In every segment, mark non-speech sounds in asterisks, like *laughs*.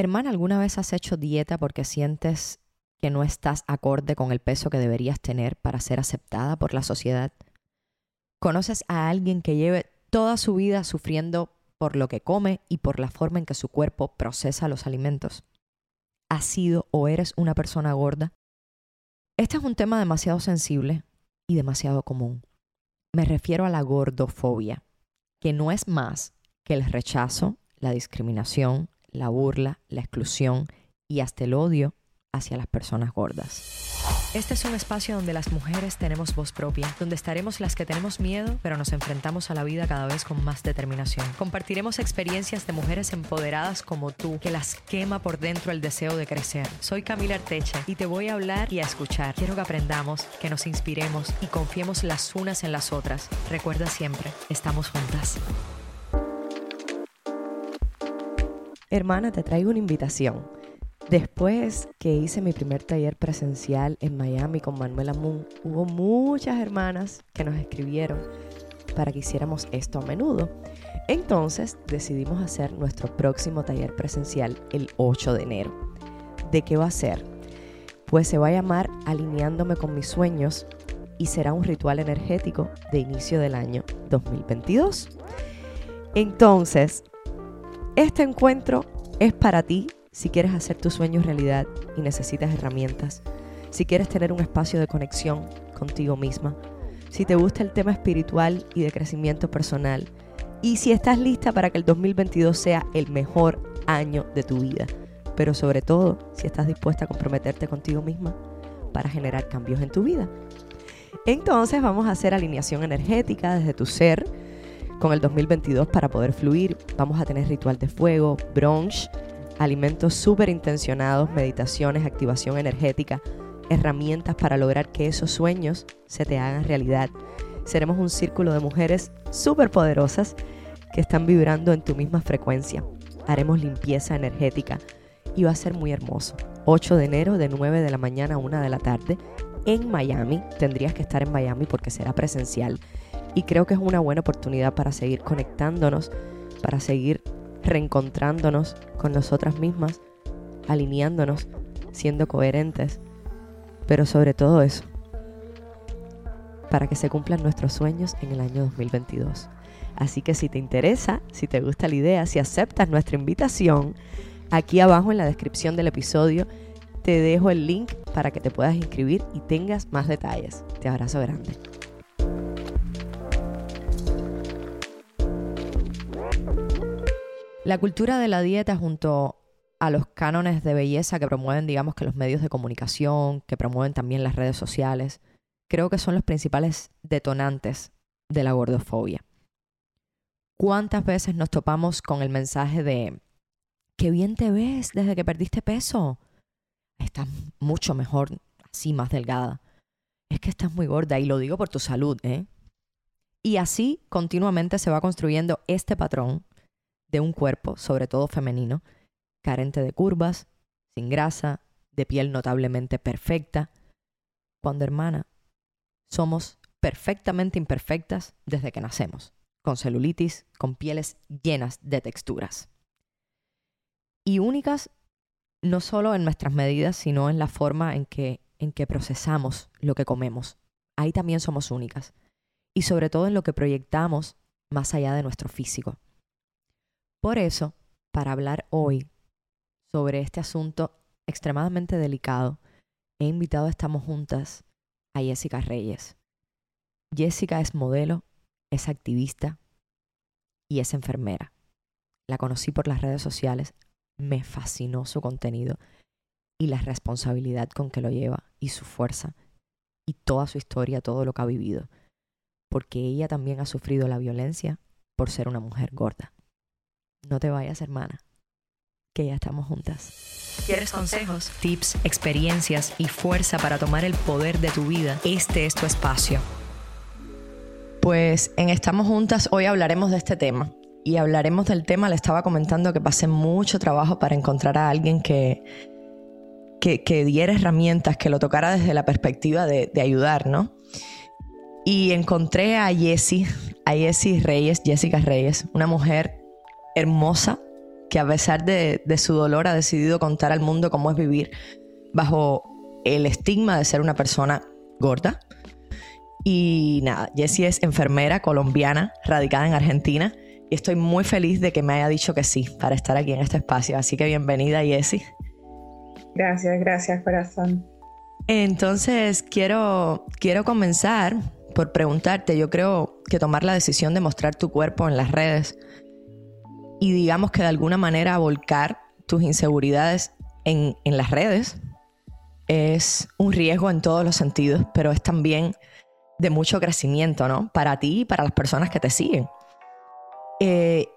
Hermana, ¿alguna vez has hecho dieta porque sientes que no estás acorde con el peso que deberías tener para ser aceptada por la sociedad? ¿Conoces a alguien que lleve toda su vida sufriendo por lo que come y por la forma en que su cuerpo procesa los alimentos? ¿Has sido o eres una persona gorda? Este es un tema demasiado sensible y demasiado común. Me refiero a la gordofobia, que no es más que el rechazo, la discriminación, la burla, la exclusión y hasta el odio hacia las personas gordas. Este es un espacio donde las mujeres tenemos voz propia, donde estaremos las que tenemos miedo, pero nos enfrentamos a la vida cada vez con más determinación. Compartiremos experiencias de mujeres empoderadas como tú, que las quema por dentro el deseo de crecer. Soy Camila Arteche y te voy a hablar y a escuchar. Quiero que aprendamos, que nos inspiremos y confiemos las unas en las otras. Recuerda siempre, estamos juntas. Hermana, te traigo una invitación. Después que hice mi primer taller presencial en Miami con Manuela Moon, hubo muchas hermanas que nos escribieron para que hiciéramos esto a menudo. Entonces decidimos hacer nuestro próximo taller presencial el 8 de enero. ¿De qué va a ser? Pues se va a llamar Alineándome con mis sueños y será un ritual energético de inicio del año 2022. Entonces, este encuentro es para ti si quieres hacer tus sueños realidad y necesitas herramientas, si quieres tener un espacio de conexión contigo misma, si te gusta el tema espiritual y de crecimiento personal, y si estás lista para que el 2022 sea el mejor año de tu vida, pero sobre todo si estás dispuesta a comprometerte contigo misma para generar cambios en tu vida. Entonces vamos a hacer alineación energética desde tu ser, con el 2022 para poder fluir. Vamos a tener ritual de fuego, brunch, alimentos súper intencionados, meditaciones, activación energética, herramientas para lograr que esos sueños se te hagan realidad. Seremos un círculo de mujeres súper poderosas que están vibrando en tu misma frecuencia. Haremos limpieza energética y va a ser muy hermoso. 8 de enero de 9 de la mañana a 1 de la tarde en Miami. Tendrías que estar en Miami porque será presencial y creo que es una buena oportunidad para seguir conectándonos, para seguir reencontrándonos con nosotras mismas, alineándonos, siendo coherentes, pero sobre todo eso, para que se cumplan nuestros sueños en el año 2022. Así que si te interesa, si te gusta la idea, si aceptas nuestra invitación, aquí abajo en la descripción del episodio te dejo el link para que te puedas inscribir y tengas más detalles. Te abrazo grande. La cultura de la dieta junto a los cánones de belleza que promueven, digamos que los medios de comunicación, que promueven también las redes sociales, creo que son los principales detonantes de la gordofobia. ¿Cuántas veces nos topamos con el mensaje de, qué bien te ves desde que perdiste peso? Estás mucho mejor así, más delgada. Es que estás muy gorda y lo digo por tu salud, ¿eh? Y así continuamente se va construyendo este patrón de un cuerpo, sobre todo femenino, carente de curvas, sin grasa, de piel notablemente perfecta, cuando hermana, somos perfectamente imperfectas desde que nacemos, con celulitis, con pieles llenas de texturas. Y únicas no solo en nuestras medidas, sino en la forma en que, en que procesamos lo que comemos. Ahí también somos únicas. Y sobre todo en lo que proyectamos más allá de nuestro físico. Por eso, para hablar hoy sobre este asunto extremadamente delicado, he invitado a Estamos Juntas a Jessica Reyes. Jessica es modelo, es activista y es enfermera. La conocí por las redes sociales, me fascinó su contenido y la responsabilidad con que lo lleva y su fuerza y toda su historia, todo lo que ha vivido, porque ella también ha sufrido la violencia por ser una mujer gorda. No te vayas, hermana, que ya estamos juntas. ¿Quieres consejos, tips, experiencias y fuerza para tomar el poder de tu vida? Este es tu espacio. Pues en Estamos Juntas hoy hablaremos de este tema. Y hablaremos del tema, le estaba comentando que pasé mucho trabajo para encontrar a alguien que, que, diera herramientas, que lo tocara desde la perspectiva de, de ayudar, ¿no? Y encontré a Jessie, a Jessie Reyes, Jessica Reyes, una mujer hermosa, que a pesar de, de su dolor ha decidido contar al mundo cómo es vivir bajo el estigma de ser una persona gorda. Y nada, Jessie es enfermera colombiana, radicada en Argentina, y estoy muy feliz de que me haya dicho que sí para estar aquí en este espacio. Así que bienvenida, Jessie. Gracias, gracias, corazón. Entonces, quiero, quiero comenzar por preguntarte, yo creo que tomar la decisión de mostrar tu cuerpo en las redes y digamos que de alguna manera volcar tus inseguridades en, en las redes es un riesgo en todos los sentidos, pero es también de mucho crecimiento, ¿no? Para ti y para las personas que te siguen. Eh,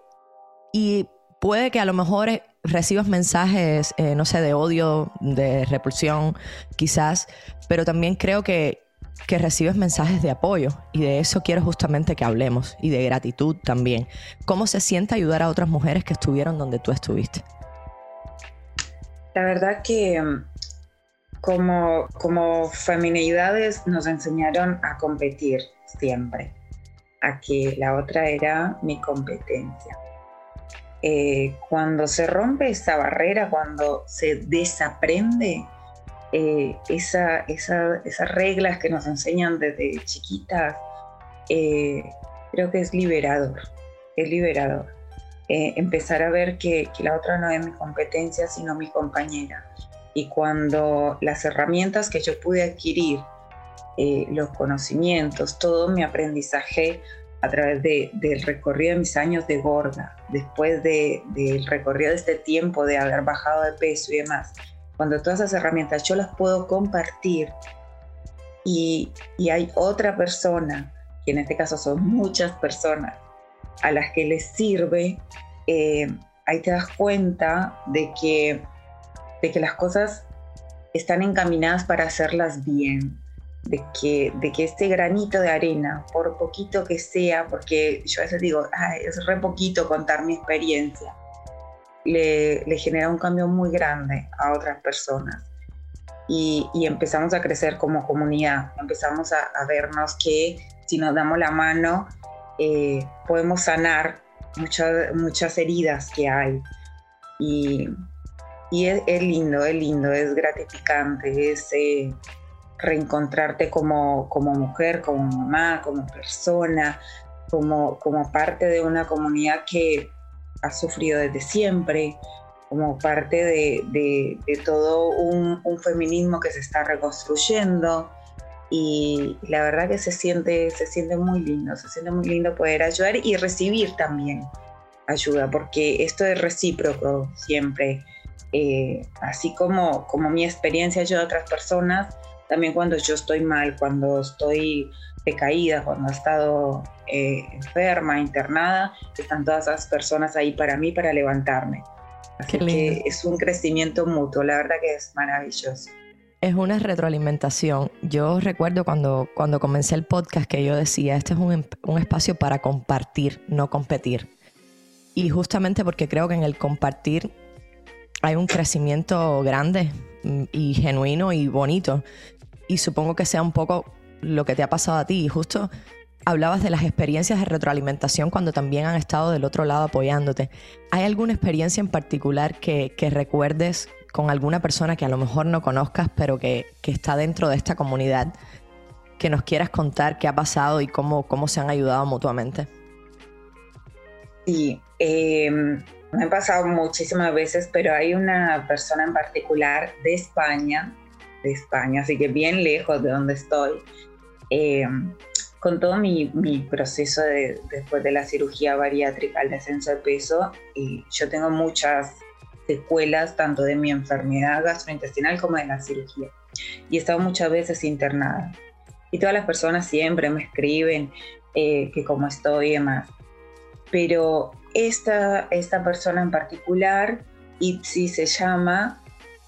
y puede que a lo mejor eh, recibas mensajes, eh, no sé, de odio, de repulsión, quizás, pero también creo que, que recibes mensajes de apoyo y de eso quiero justamente que hablemos y de gratitud también. ¿Cómo se siente ayudar a otras mujeres que estuvieron donde tú estuviste? La verdad que mm, como, como feminidades nos enseñaron a competir siempre, a que la otra era mi competencia. Eh, cuando se rompe esa barrera, cuando se desaprende eh, esa, esas reglas que nos enseñan desde chiquitas, eh, creo que es liberador, es liberador. empezar a ver que, que la otra no es mi competencia, sino mi compañera y cuando las herramientas que yo pude adquirir, eh, los conocimientos, todo mi aprendizaje a través del recorrido de mis años de gorda, después del recorrido de este tiempo de haber bajado de peso y demás, cuando todas esas herramientas yo las puedo compartir y, hay otra persona, que en este caso son muchas personas, a las que les sirve, eh, ahí te das cuenta de que de que las cosas están encaminadas para hacerlas bien, de que, de que este granito de arena, por poquito que sea, porque yo a veces digo, es re poquito contar mi experiencia, le, genera un cambio muy grande a otras personas. Y, empezamos a crecer como comunidad, empezamos a, vernos que si nos damos la mano eh, podemos sanar muchas, muchas heridas que hay. Y, y es, lindo, es lindo, es gratificante, es eh, reencontrarte como, como mujer, como mamá, como persona, como, como parte de una comunidad que ha sufrido desde siempre, como parte de, todo un, un, feminismo que se está reconstruyendo. Y la verdad que se siente, se siente muy lindo, se siente muy lindo poder ayudar y recibir también ayuda, porque esto es recíproco siempre. Eh, así como, como mi experiencia ayuda a otras personas, también cuando yo estoy mal, cuando estoy decaída, cuando he estado eh, enferma, internada, están todas esas personas ahí para mí, para levantarme. Así que es un crecimiento mutuo, la verdad que es maravilloso. Es una retroalimentación. Yo recuerdo cuando, cuando comencé el podcast que yo decía, este es un, un espacio para compartir, no competir. Y justamente porque creo que en el compartir hay un crecimiento grande mm, y genuino y bonito. Y supongo que sea un poco lo que te ha pasado a ti. Y justo hablabas de las experiencias de retroalimentación cuando también han estado del otro lado apoyándote. ¿Hay alguna experiencia en particular que, recuerdes con alguna persona que a lo mejor no conozcas, pero que, está dentro de esta comunidad, que nos quieras contar qué ha pasado y cómo, cómo se han ayudado mutuamente? Sí, eh, me ha pasado muchísimas veces, pero hay una persona en particular de España, de España, así que bien lejos de donde estoy, eh, con todo mi, proceso después de la cirugía bariátrica, el descenso de peso, y yo tengo muchas secuelas tanto de mi enfermedad gastrointestinal como de la cirugía. Y he estado muchas veces internada. Y todas las personas siempre me escriben eh, que cómo estoy y demás. Pero esta, esta persona en particular, Ipsi se llama,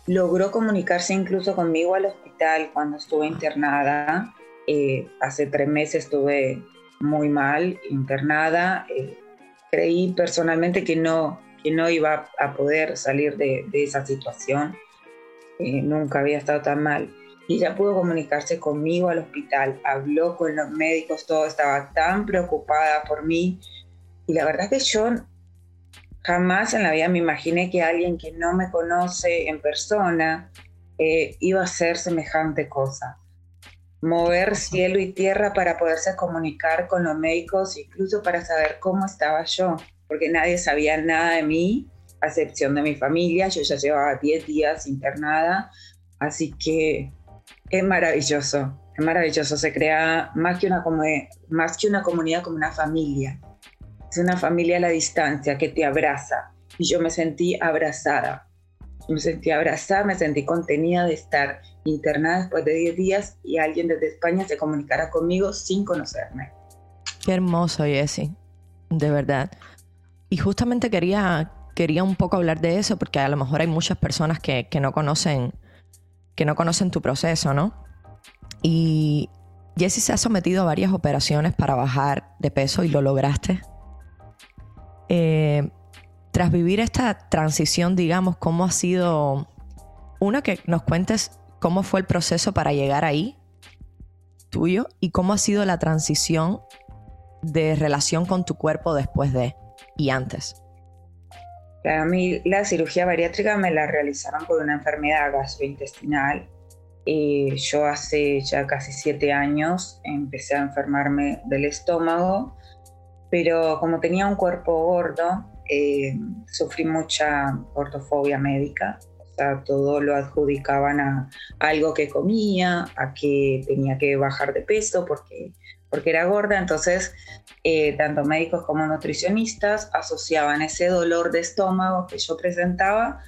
logró comunicarse incluso conmigo al hospital cuando estuve internada. Eh, hace tres meses estuve muy mal, internada. Eh, creí personalmente que no, que no iba a poder salir de, esa situación. Eh, nunca había estado tan mal. Y ella pudo comunicarse conmigo al hospital, habló con los médicos, todo estaba tan preocupada por mí y la verdad que yo Jamás en la vida me imaginé que alguien que no me conoce en persona eh, iba a hacer semejante cosa. Mover cielo y tierra para poderse comunicar con los médicos, incluso para saber cómo estaba yo, porque nadie sabía nada de mí, a excepción de mi familia. Yo ya llevaba 10 días internada, así que es maravilloso, es maravilloso. Se crea más que una, más que una comunidad, como una familia una familia a la distancia que te abraza. Y yo me sentí abrazada. Me sentí abrazada, me sentí contenida de estar internada después de 10 días y alguien desde España se comunicara conmigo sin conocerme. Qué hermoso, Jessie. De verdad. Y justamente quería, quería un poco hablar de eso porque a lo mejor hay muchas personas que, que no conocen que no conocen tu proceso, ¿no? Y Jessie se ha sometido a varias operaciones para bajar de peso y lo lograste. Eh, tras vivir esta transición, digamos, ¿cómo ha sido, una, que nos cuentes cómo fue el proceso para llegar ahí, tuyo, y cómo ha sido la transición de relación con tu cuerpo después de y antes? A mí la cirugía bariátrica me la realizaron por una enfermedad gastrointestinal. y yo hace ya casi siete años empecé a enfermarme del estómago pero como tenía un cuerpo gordo, eh, sufrí mucha gordofobia médica. O sea, todo lo adjudicaban a, algo que comía, a que tenía que bajar de peso porque, porque era gorda. Entonces, eh, tanto médicos como nutricionistas asociaban ese dolor de estómago que yo presentaba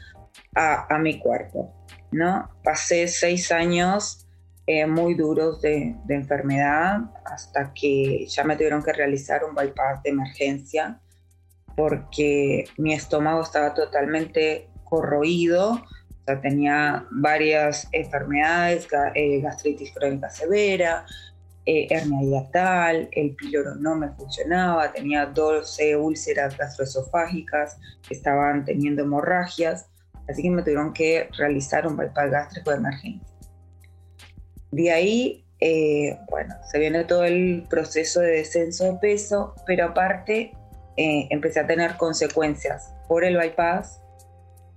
a, a mi cuerpo. ¿no? Pasé seis años eh, muy duros de, enfermedad hasta que ya me tuvieron que realizar un bypass de emergencia porque mi estómago estaba totalmente corroído, o sea, tenía varias enfermedades, eh, gastritis crónica severa, eh, hernia hiatal, el píloro no me funcionaba, tenía 12 úlceras gastroesofágicas, estaban teniendo hemorragias, así que me tuvieron que realizar un bypass gástrico de emergencia. De ahí, eh, bueno, se viene todo el proceso de descenso de peso, pero aparte eh, empecé a tener consecuencias por el bypass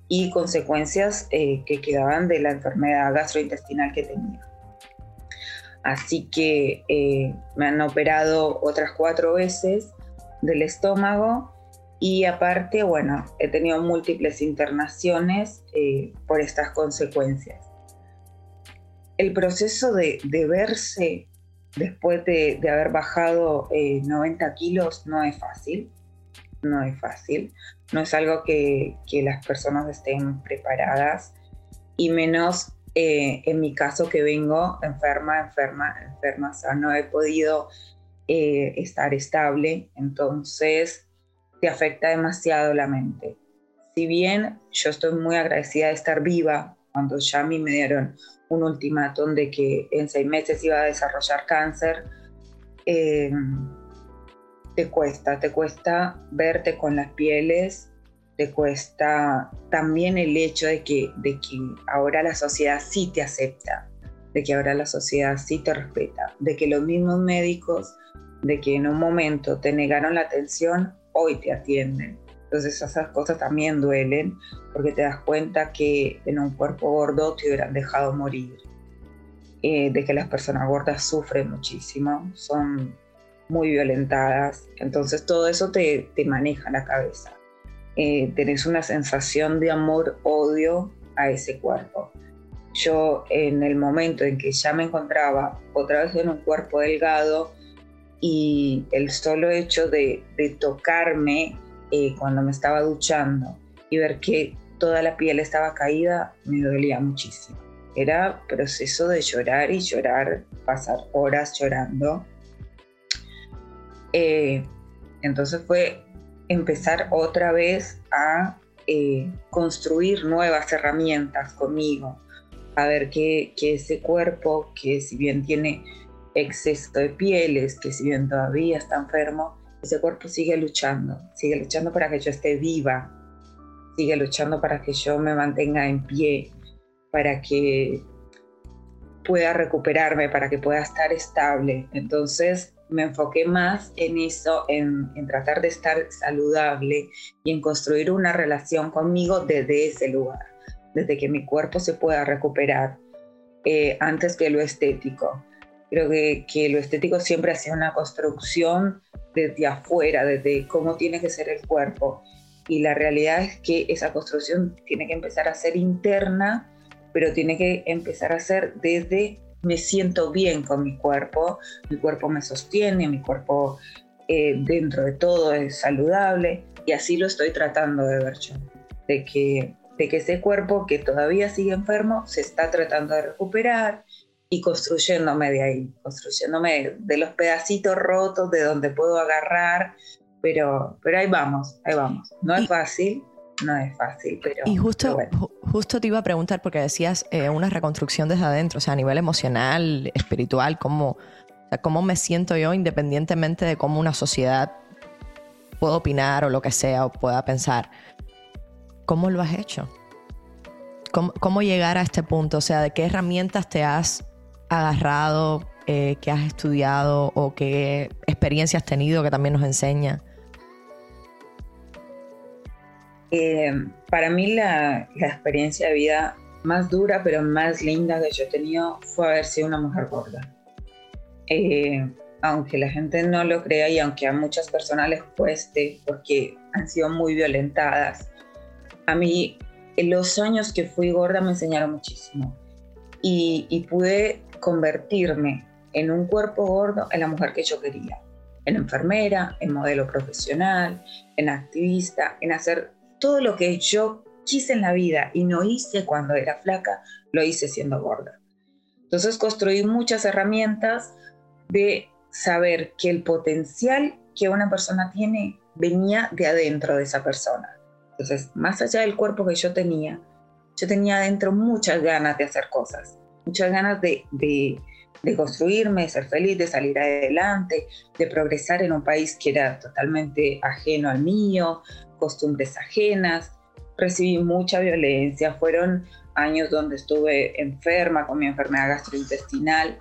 y consecuencias eh, que quedaban de la enfermedad gastrointestinal que tenía. Así que me han operado otras cuatro veces del estómago y aparte, bueno, he tenido múltiples internaciones por estas consecuencias el proceso de, verse después de, haber bajado 90 eh, kilos no es fácil, no es fácil, no es algo que, las personas estén preparadas y menos eh, en mi caso que vengo enferma, enferma, enferma, no he podido eh, estar estable, entonces te afecta demasiado la mente. Si bien yo estoy muy agradecida de estar viva, cuando ya a mí me dieron un ultimátum de que en seis meses iba a desarrollar cáncer, eh, te cuesta, te cuesta verte con las pieles, te cuesta también el hecho de que, de que ahora la sociedad sí te acepta, de que ahora la sociedad sí te respeta, de que los mismos médicos, de que en un momento te negaron la atención, hoy te atienden. Entonces esas cosas también duelen porque te das cuenta que en un cuerpo gordo te hubieran dejado morir. Eh, de que las personas gordas sufren muchísimo, son muy violentadas. Entonces todo eso te, te maneja la cabeza. Eh, tenés una sensación de amor-odio a ese cuerpo. Yo en el momento en que ya me encontraba otra vez en un cuerpo delgado y el solo hecho de, de tocarme eh, cuando me estaba duchando y ver que toda la piel estaba caída, me dolía muchísimo. Era proceso de llorar y llorar, pasar horas llorando. Eh, entonces fue empezar otra vez a eh, construir nuevas herramientas conmigo, a ver que, que, ese cuerpo, que si bien tiene exceso de pieles, que si bien todavía está enfermo, ese cuerpo sigue luchando, sigue luchando para que yo esté viva, sigue luchando para que yo me mantenga en pie, para que pueda recuperarme, para que pueda estar estable. Entonces, me enfoqué más en eso, en, tratar de estar saludable y en construir una relación conmigo desde ese lugar, desde que mi cuerpo se pueda recuperar eh, antes que lo estético. Creo que, que lo estético siempre ha sido una construcción desde afuera, desde cómo tiene que ser el cuerpo. Y la realidad es que esa construcción tiene que empezar a ser interna, pero tiene que empezar a ser desde me siento bien con mi cuerpo, mi cuerpo me sostiene, mi cuerpo eh, dentro de todo es saludable y así lo estoy tratando de ver yo, de que, de que ese cuerpo que todavía sigue enfermo se está tratando de recuperar y construyéndome de ahí, construyéndome de los pedacitos rotos de donde puedo agarrar, pero, pero ahí vamos, ahí vamos. No es fácil, no es fácil, pero... Y justo, justo te iba a preguntar, porque decías eh, una reconstrucción desde adentro, o sea, a nivel emocional, espiritual, ¿cómo, cómo me siento yo independientemente de cómo una sociedad pueda opinar o lo que sea o pueda pensar? ¿Cómo lo has hecho? ¿Cómo, cómo llegar a este punto? O sea, ¿de qué herramientas te has agarrado, eh, que has estudiado o qué experiencias has tenido que también nos enseña? Eh, para mí la, experiencia de vida más dura pero más linda que yo he tenido fue haber sido una mujer gorda. Eh, aunque la gente no lo crea y aunque a muchas personas les cueste porque han sido muy violentadas, a mí los años que fui gorda me enseñaron muchísimo y, y pude convertirme en un cuerpo gordo en la mujer que yo quería, en enfermera, en modelo profesional, en activista, en hacer todo lo que yo quise en la vida y no hice cuando era flaca, lo hice siendo gorda. Entonces construí muchas herramientas de saber que el potencial que una persona tiene venía de adentro de esa persona. Entonces, más allá del cuerpo que yo tenía, yo tenía adentro muchas ganas de hacer cosas, muchas ganas de, de, construirme, de ser feliz, de salir adelante, de progresar en un país que era totalmente ajeno al mío, costumbres ajenas, recibí mucha violencia, fueron años donde estuve enferma con mi enfermedad gastrointestinal,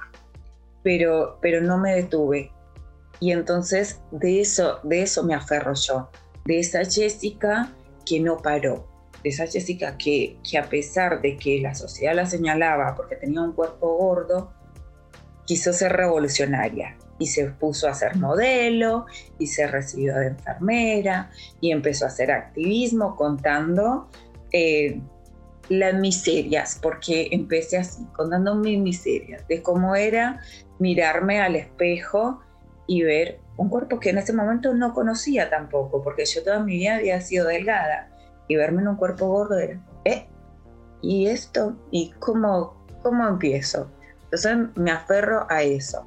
pero, pero no me detuve. Y entonces de eso, de eso me aferro yo, de esa Jessica que no paró, de esa Jessica que, que a pesar de que la sociedad la señalaba porque tenía un cuerpo gordo, quiso ser revolucionaria y se puso a ser modelo y se recibió de enfermera y empezó a hacer activismo contando eh, las miserias, porque empecé así, contando mis miserias, de cómo era mirarme al espejo y ver un cuerpo que en ese momento no conocía tampoco, porque yo toda mi vida había sido delgada y verme en un cuerpo gordo era, ¿eh? ¿Y esto? ¿Y cómo, cómo empiezo? Entonces me aferro a eso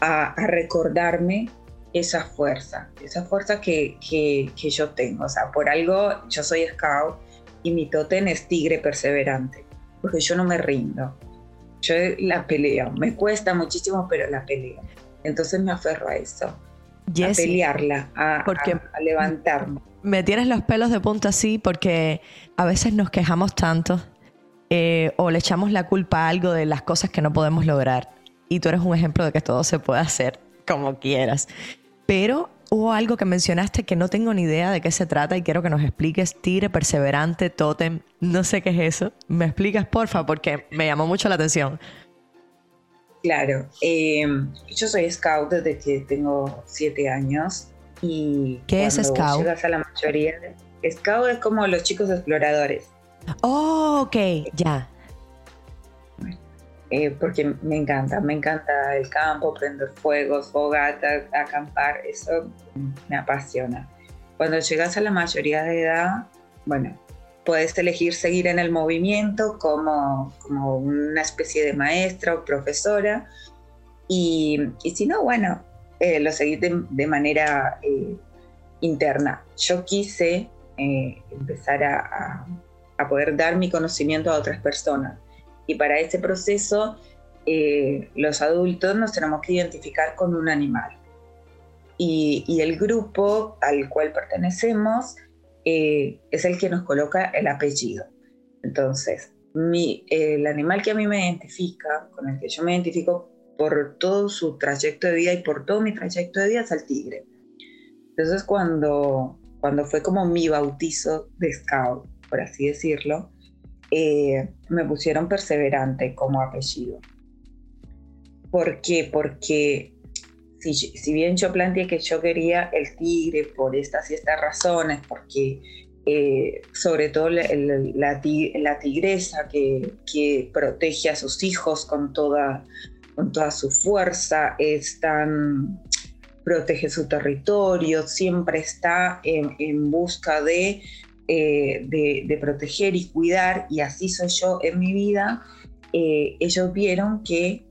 a, recordarme esa fuerza, esa fuerza que, que, yo tengo. O sea, por algo yo soy scout y mi totem es tigre perseverante, porque yo no me rindo. Yo la peleo, me cuesta muchísimo, pero la peleo. Entonces me aferro a eso, a pelearla, a, porque a, levantarme. Me tienes los pelos de punta así porque a veces nos quejamos tanto eh, o le echamos la culpa a algo de las cosas que no podemos lograr y tú eres un ejemplo de que todo se puede hacer como quieras. Pero hubo algo que mencionaste que no tengo ni idea de qué se trata y quiero que nos expliques. Tigre, perseverante, tótem, no sé qué es eso. ¿Me explicas, porfa? Porque me llamó mucho la atención. Claro, eh, yo soy scout desde que tengo siete años y ¿Qué es scout? Llegas a la mayoría, scout es como los chicos exploradores. Oh, ok, ya. Eh, porque me encanta, me encanta el campo, prender fuegos, fogatas, acampar, eso me apasiona. Cuando llegas a la mayoría de edad, bueno, puedes elegir seguir en el movimiento como, como una especie de maestra o profesora, y, y si no, bueno, eh, lo seguís de, manera eh, interna. Yo quise empezar a, a poder dar mi conocimiento a otras personas y para ese proceso, eh, los adultos nos tenemos que identificar con un animal. Y, el grupo al cual pertenecemos eh, es el que nos coloca el apellido. Entonces, mi, el animal que a mí me identifica, con el que yo me identifico por todo su trayecto de vida y por todo mi trayecto de vida es el tigre. Entonces cuando, cuando fue como mi bautizo de scout, por así decirlo, eh, me pusieron perseverante como apellido. ¿Por qué? Porque si, si, bien yo planteé que yo quería el tigre por estas y estas razones, porque eh, sobre todo la, la, tigresa que, que, protege a sus hijos con toda, con toda su fuerza, es protege su territorio, siempre está en, en busca de, eh, de, proteger y cuidar, y así soy yo en mi vida, eh, ellos vieron que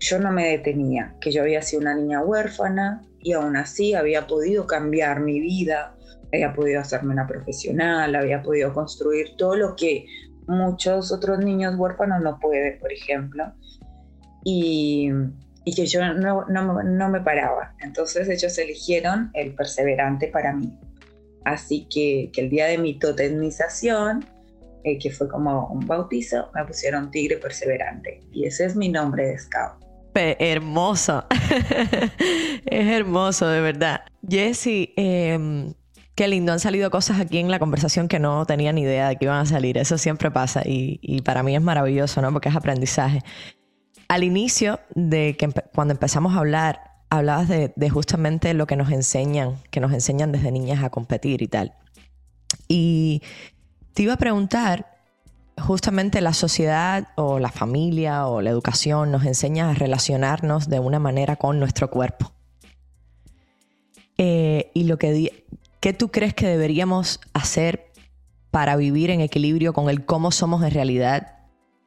yo no me detenía, que yo había sido una niña huérfana y aún así había podido cambiar mi vida, había podido hacerme una profesional, había podido construir todo lo que muchos otros niños huérfanos no pueden, por ejemplo. Y, y que yo no, no, no, me paraba. Entonces ellos eligieron el perseverante para mí. Así que, que el día de mi totemización, eh, que fue como un bautizo, me pusieron Tigre Perseverante. Y ese es mi nombre de scout. Hermoso. *laughs* es hermoso, de verdad. Jessie, eh, Qué lindo, han salido cosas aquí en la conversación que no tenía ni idea de que iban a salir. Eso siempre pasa y, para mí es maravilloso, ¿no? Porque es aprendizaje. Al inicio de que cuando empezamos a hablar, hablabas de, justamente lo que nos enseñan, que nos enseñan desde niñas a competir y tal. Y te iba a preguntar, justamente la sociedad o la familia o la educación nos enseña a relacionarnos de una manera con nuestro cuerpo. Eh, y lo que ¿Qué tú crees que deberíamos hacer para vivir en equilibrio con el cómo somos en realidad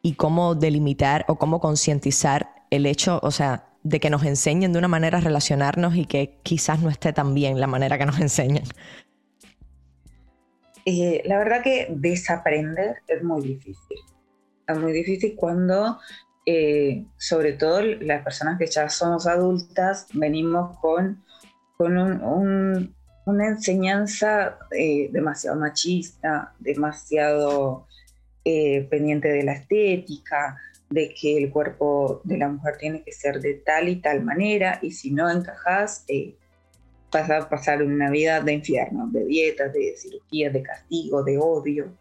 y cómo delimitar o cómo concientizar el hecho, o sea, de que nos enseñen de una manera a relacionarnos y que quizás no esté tan bien la manera que nos *laughs* enseñan? Eh, la verdad que desaprender es muy difícil. Es muy difícil cuando, eh, sobre todo las personas que ya somos adultas, venimos con, con un una enseñanza eh, demasiado machista, demasiado eh, pendiente de la estética, de que el cuerpo de la mujer tiene que ser de tal y tal manera, y si no encajas, eh, vas a pasar una vida de infierno, de dietas, de cirugías, de castigo, de odio.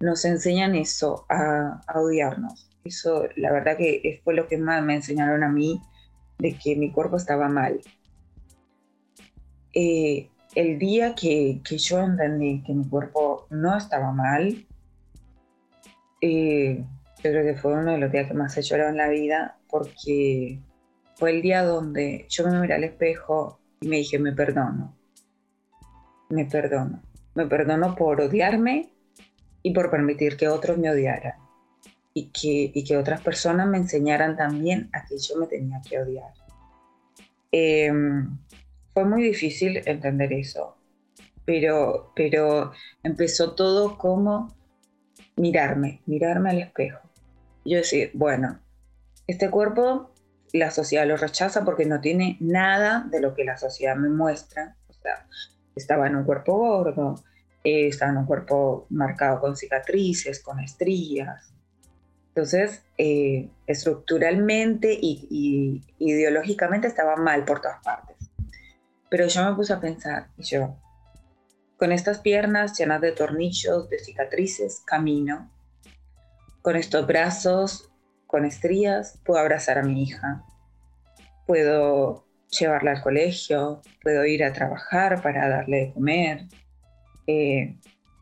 Nos enseñan eso, a, a odiarnos. Eso, la verdad que fue lo que más me enseñaron a mí, de que mi cuerpo estaba mal, eh, el día que, yo entendí que mi cuerpo no estaba mal, eh, yo creo que fue uno de los días que más he llorado en la vida, porque fue el día donde yo me miré al espejo y me dije, me perdono, me perdono, me perdono por odiarme y por permitir que otros me odiaran y que, y que otras personas me enseñaran también a que yo me tenía que odiar. Em, fue muy difícil entender eso, pero, pero empezó todo como mirarme, mirarme al espejo. yo decir, bueno, este cuerpo la sociedad lo rechaza porque no tiene nada de lo que la sociedad me muestra. O sea, estaba en un cuerpo gordo, eh, estaba en un cuerpo marcado con cicatrices, con estrías. Entonces, eh, estructuralmente y ideológicamente estaba mal por todas partes. Pero yo me puse a pensar, y yo, con estas piernas llenas de tornillos, de cicatrices, camino. Con estos brazos, con estrías, puedo abrazar a mi hija. Puedo llevarla al colegio, puedo ir a trabajar para darle de comer. Eh,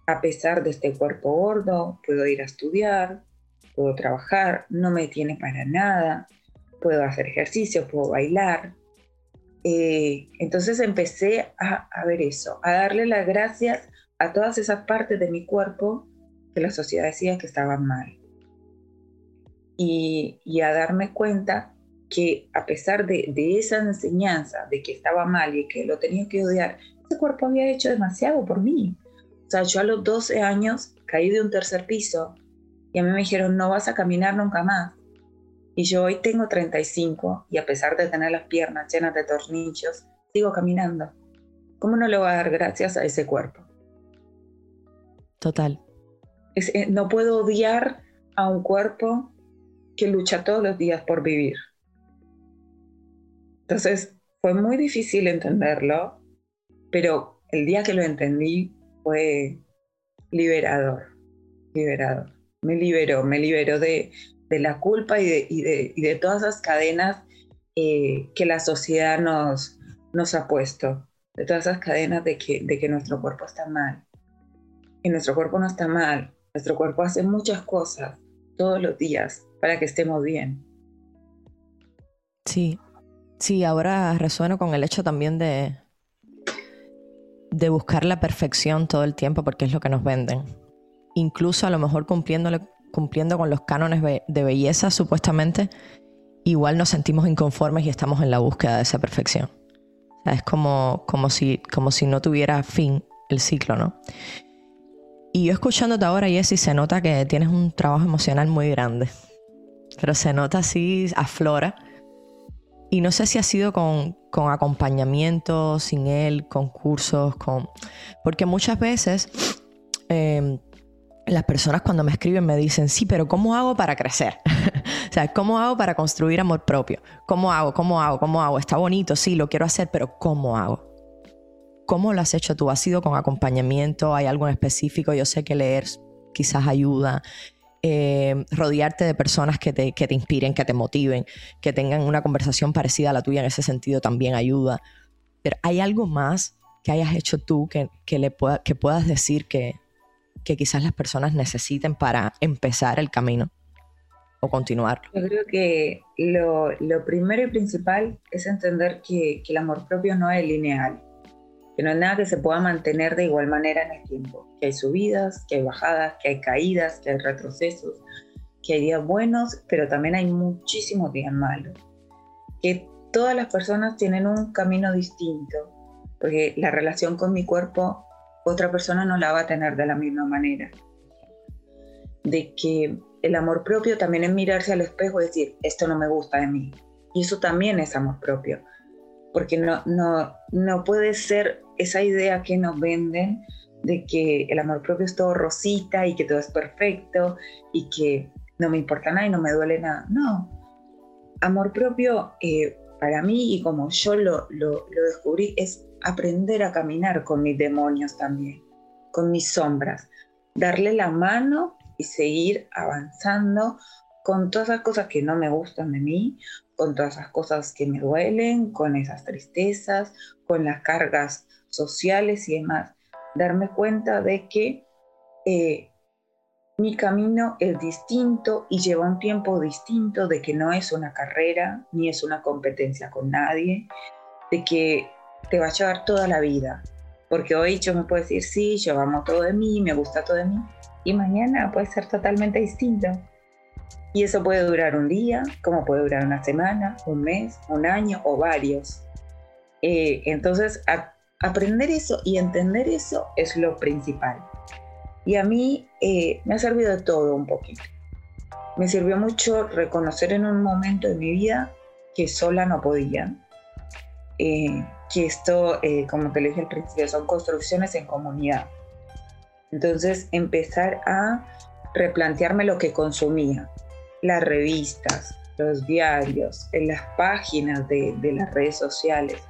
a pesar de este cuerpo gordo, puedo ir a estudiar, puedo trabajar, no me tiene para nada, puedo hacer ejercicio, puedo bailar, eh, entonces empecé a, ver eso, a darle las gracias a todas esas partes de mi cuerpo que la sociedad decía que estaban mal. Y, a darme cuenta que a pesar de, esa enseñanza de que estaba mal y que lo tenía que odiar, ese cuerpo había hecho demasiado por mí. O sea, yo a los 12 años caí de un tercer piso y a mí me dijeron, no vas a caminar nunca más. Y yo hoy tengo 35 y a pesar de tener las piernas llenas de tornillos, sigo caminando. ¿Cómo no le voy a dar gracias a ese cuerpo? Total. Eh, no puedo odiar a un cuerpo que lucha todos los días por vivir. Entonces fue muy difícil entenderlo, pero el día que lo entendí fue liberador, liberador. Me liberó, me liberó de, la culpa y de, de, todas esas cadenas eh, que la sociedad nos, nos ha puesto, de todas esas cadenas de que, de que nuestro cuerpo está mal. Y nuestro cuerpo no está mal, nuestro cuerpo hace muchas cosas todos los días para que estemos bien. Sí, sí, ahora resueno con el hecho también de, de buscar la perfección todo el tiempo porque es lo que nos venden. Incluso a lo mejor cumpliendo con los cánones de belleza supuestamente, igual nos sentimos inconformes y estamos en la búsqueda de esa perfección. es como, como, si, como si no tuviera fin el ciclo, ¿no? Y yo escuchándote ahora, Jessy, se nota que tienes un trabajo emocional muy grande. Pero se nota así, aflora. Y no sé si ha sido con, con acompañamiento, sin él, con cursos, con... Porque muchas veces em, las personas cuando me escriben me dicen, sí, pero ¿cómo hago para crecer? *laughs* o sea, ¿cómo hago para construir amor propio? ¿Cómo hago? ¿Cómo hago? ¿Cómo hago? Está bonito, sí, lo quiero hacer, pero ¿cómo hago? ¿Cómo lo has hecho tú? ¿Ha sido con acompañamiento? ¿Hay algo en específico? Yo sé que leer quizás ayuda. Eh, rodearte de personas que te, que te inspiren, que te motiven, que tengan una conversación parecida a la tuya en ese sentido también ayuda. Pero ¿hay algo más que hayas hecho tú que, que le pueda, que puedas decir que, que quizás las personas necesiten para empezar el camino o continuarlo? Yo creo que lo, lo primero y principal es entender que, que el amor propio no es lineal que no hay nada que se pueda mantener de igual manera en el tiempo, que hay subidas, que hay bajadas, que hay caídas, que hay retrocesos, que hay días buenos, pero también hay muchísimos días malos, que todas las personas tienen un camino distinto, porque la relación con mi cuerpo otra persona no la va a tener de la misma manera. De que el amor propio también es mirarse al espejo y decir, esto no me gusta de mí. Y eso también es amor propio porque no, no, no puede ser esa idea que nos venden de que el amor propio es todo rosita y que todo es perfecto y que no me importa nada y no me duele nada. No, amor propio eh, para mí y como yo lo, lo, lo descubrí es aprender a caminar con mis demonios también, con mis sombras, darle la mano y seguir avanzando con todas las cosas que no me gustan de mí con todas esas cosas que me duelen, con esas tristezas, con las cargas sociales y demás. Darme cuenta de que eh, mi camino es distinto y lleva un tiempo distinto, de que no es una carrera ni es una competencia con nadie, de que te va a llevar toda la vida. Porque hoy yo me puedo decir, sí, yo amo todo de mí, me gusta todo de mí, y mañana puede ser totalmente distinto. Y eso puede durar un día, como puede durar una semana, un mes, un año o varios. Eh, entonces, aprender eso y entender eso es lo principal. Y a mí eh, me ha servido de todo un poquito. Me sirvió mucho reconocer en un momento de mi vida que sola no podía. Eh, que esto, como te lo dije al principio, son construcciones en comunidad. Entonces, empezar a replantearme lo que consumía las revistas, los diarios, en las páginas de, las redes sociales,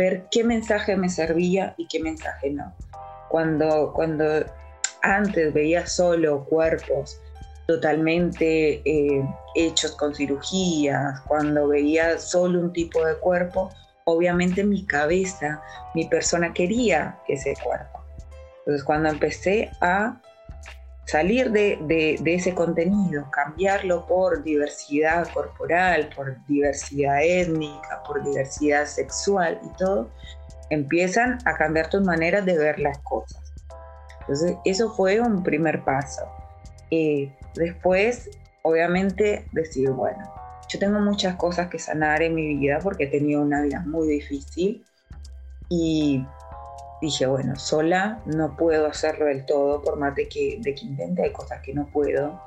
ver qué mensaje me servía y qué mensaje no. Cuando, cuando antes veía solo cuerpos totalmente eh, hechos con cirugías, cuando veía solo un tipo de cuerpo, obviamente mi cabeza, mi persona quería ese cuerpo. Entonces cuando empecé a salir de, ese contenido, cambiarlo por diversidad corporal, por diversidad étnica, por diversidad sexual y todo, empiezan a cambiar tus maneras de ver las cosas. Entonces, eso fue un primer paso. Eh, después, obviamente, decir, bueno, yo tengo muchas cosas que sanar en mi vida porque he tenido una vida muy difícil y dije, bueno, sola no puedo hacerlo del todo, por más de que, de que intente, hay cosas que no puedo.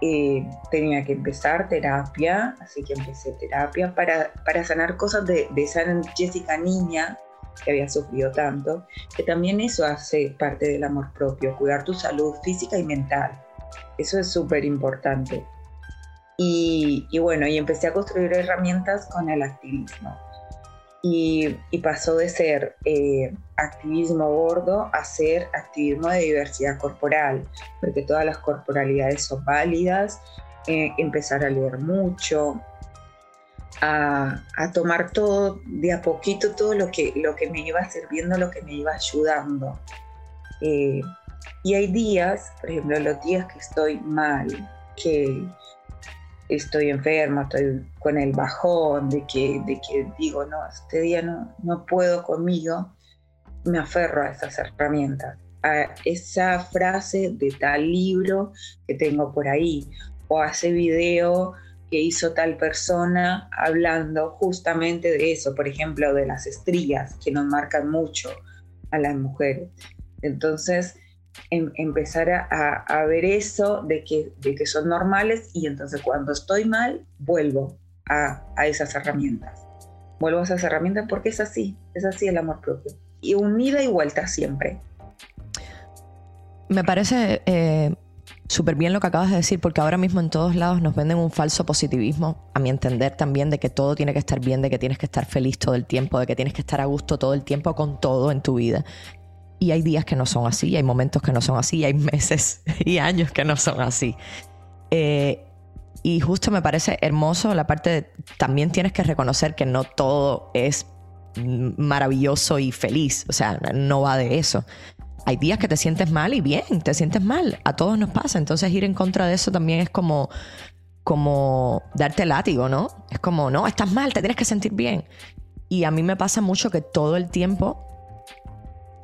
Eh, tenía que empezar terapia, así que empecé terapia para, para sanar cosas de, de esa Jessica niña que había sufrido tanto, que también eso hace parte del amor propio, cuidar tu salud física y mental. Eso es súper importante. Y, bueno, y empecé a construir herramientas con el activismo. Y, pasó de ser eh, activismo gordo a ser activismo de diversidad corporal, porque todas las corporalidades son válidas, eh, empezar a leer mucho, a, tomar todo de a poquito, todo lo que, lo que me iba sirviendo, lo que me iba ayudando. Eh, y hay días, por ejemplo, los días que estoy mal, que estoy enferma, estoy con el bajón, de que, de que digo, no, este día no, no puedo conmigo, me aferro a esas herramientas, a esa frase de tal libro que tengo por ahí, o a ese video que hizo tal persona hablando justamente de eso, por ejemplo, de las estrías que nos marcan mucho a las mujeres. Entonces, em, empezar a, ver eso de que, de que son normales y entonces cuando estoy mal, vuelvo a, a, esas herramientas. Vuelvo a esas herramientas porque es así, es así el amor propio. Y unida y vuelta siempre. Me parece eh, súper bien lo que acabas de decir, porque ahora mismo en todos lados nos venden un falso positivismo, a mi entender también, de que todo tiene que estar bien, de que tienes que estar feliz todo el tiempo, de que tienes que estar a gusto todo el tiempo con todo en tu vida. Y hay días que no son así, hay momentos que no son así, hay meses *laughs* y años que no son así. Eh, y justo me parece hermoso la parte de también tienes que reconocer que no todo es maravilloso y feliz, o sea, no va de eso hay días que te sientes mal y bien, te sientes mal. A todos nos pasa. Entonces ir en contra de eso también es como, como darte látigo, ¿no? Es como, no, estás mal, te tienes que sentir bien. Y a mí me pasa mucho que todo el tiempo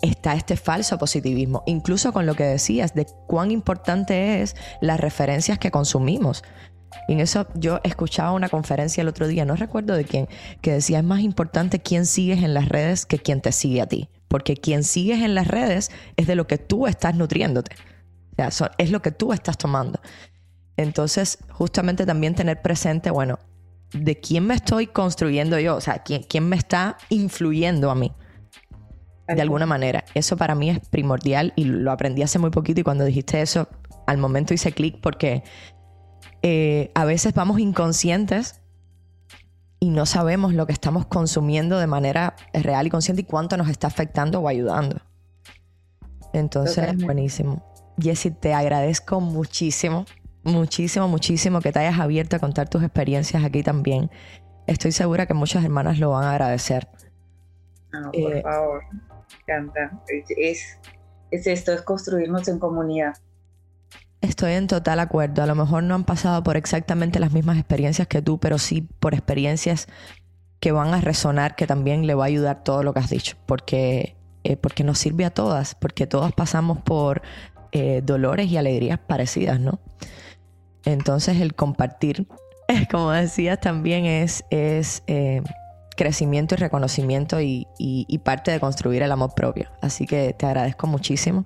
está este falso positivismo, incluso con lo que decías de cuán importante es las referencias que consumimos. Y en eso yo escuchaba una conferencia el otro día, no recuerdo de quién, que decía es más importante quién sigues en las redes que quién te sigue a ti porque quien sigues en las redes es de lo que tú estás nutriéndote. Es lo que tú estás tomando. Entonces, justamente también tener presente, bueno, de quién me estoy construyendo yo, o sea, quién me está influyendo a mí. De alguna manera. Eso para mí es primordial y lo aprendí hace muy poquito y cuando dijiste eso, al momento hice clic porque eh, a veces vamos inconscientes y no sabemos lo que estamos consumiendo de manera real y consciente y cuánto nos está afectando o ayudando. Entonces, buenísimo. Jessy, te agradezco muchísimo, muchísimo, muchísimo que te hayas abierto a contar tus experiencias aquí también. Estoy segura que muchas hermanas lo van a agradecer. No, por eh, favor, encanta. Es, es esto, es construirnos en comunidad. Estoy en total acuerdo. A lo mejor no han pasado por exactamente las mismas experiencias que tú, pero sí por experiencias que van a resonar, que también le va a ayudar todo lo que has dicho, porque, eh, porque nos sirve a todas, porque todas pasamos por eh, dolores y alegrías parecidas, ¿no? Entonces el compartir, *laughs* como decías, también es, es eh, crecimiento y reconocimiento y, y parte de construir el amor propio. Así que te agradezco muchísimo.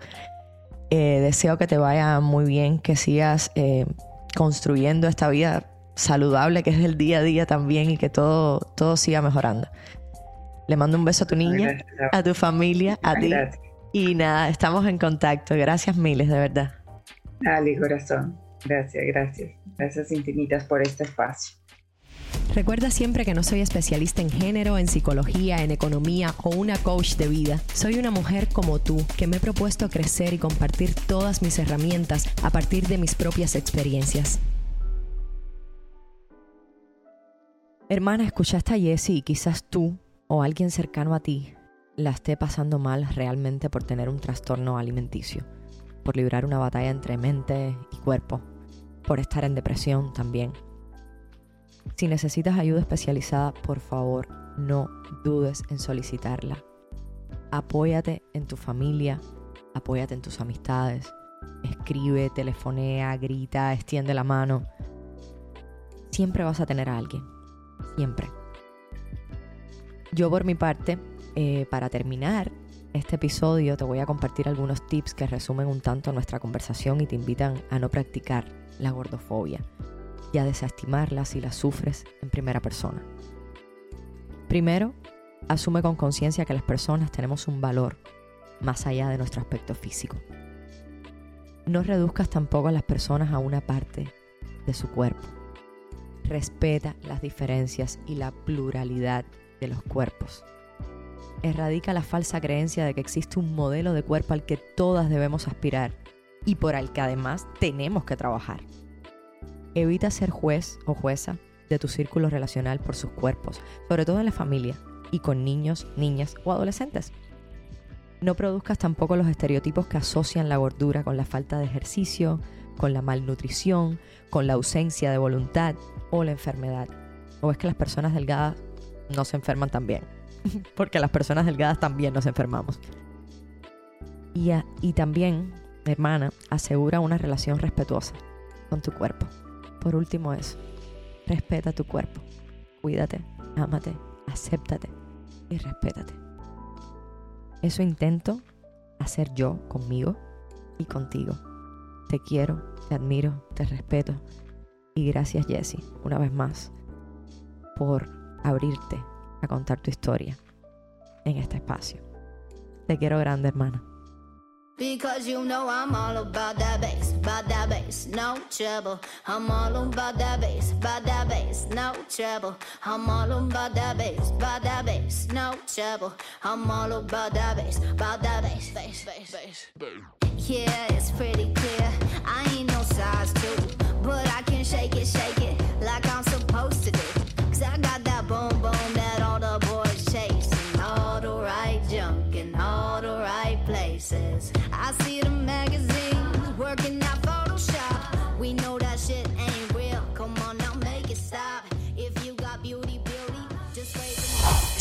Eh, deseo que te vaya muy bien, que sigas eh, construyendo esta vida saludable que es el día a día también y que todo, todo siga mejorando. Le mando un beso a tu niña, a tu familia, a ti. Y nada, estamos en contacto. Gracias miles, de verdad. Dale, corazón. Gracias, gracias. Gracias infinitas por este espacio. Recuerda siempre que no soy especialista en género, en psicología, en economía o una coach de vida. Soy una mujer como tú que me he propuesto crecer y compartir todas mis herramientas a partir de mis propias experiencias. Hermana, escuchaste a Jessie y quizás tú o alguien cercano a ti la esté pasando mal realmente por tener un trastorno alimenticio, por librar una batalla entre mente y cuerpo, por estar en depresión también si necesitas ayuda especializada, por favor, no dudes en solicitarla. Apóyate en tu familia, apóyate en tus amistades. Escribe, telefonea, grita, extiende la mano. Siempre vas a tener a alguien. Siempre. Yo por mi parte, eh, para terminar este episodio, te voy a compartir algunos tips que resumen un tanto nuestra conversación y te invitan a no practicar la gordofobia y a desestimarla si la sufres en primera persona. Primero, asume con conciencia que las personas tenemos un valor más allá de nuestro aspecto físico. No reduzcas tampoco a las personas a una parte de su cuerpo. Respeta las diferencias y la pluralidad de los cuerpos. Erradica la falsa creencia de que existe un modelo de cuerpo al que todas debemos aspirar y por el que además tenemos que trabajar. Evita ser juez o jueza de tu círculo relacional por sus cuerpos, sobre todo en la familia y con niños, niñas o adolescentes. No produzcas tampoco los estereotipos que asocian la gordura con la falta de ejercicio, con la malnutrición, con la ausencia de voluntad o la enfermedad. O es que las personas delgadas no se enferman también, *laughs* porque las personas delgadas también nos enfermamos. Y, y también, hermana, asegura una relación respetuosa con tu cuerpo. Por último eso, respeta tu cuerpo, cuídate, ámate, acéptate y respétate. Eso intento hacer yo conmigo y contigo. Te quiero, te admiro, te respeto. Y gracias Jessie, una vez más, por abrirte a contar tu historia en este espacio. Te quiero grande, hermana. Because you know I'm all about that bass, about that bass, no trouble. I'm all about that bass, about that bass, no trouble. I'm all about that bass, about that bass, no trouble. I'm all about that bass, about that bass, bass, bass, bass. Yeah, it's pretty clear.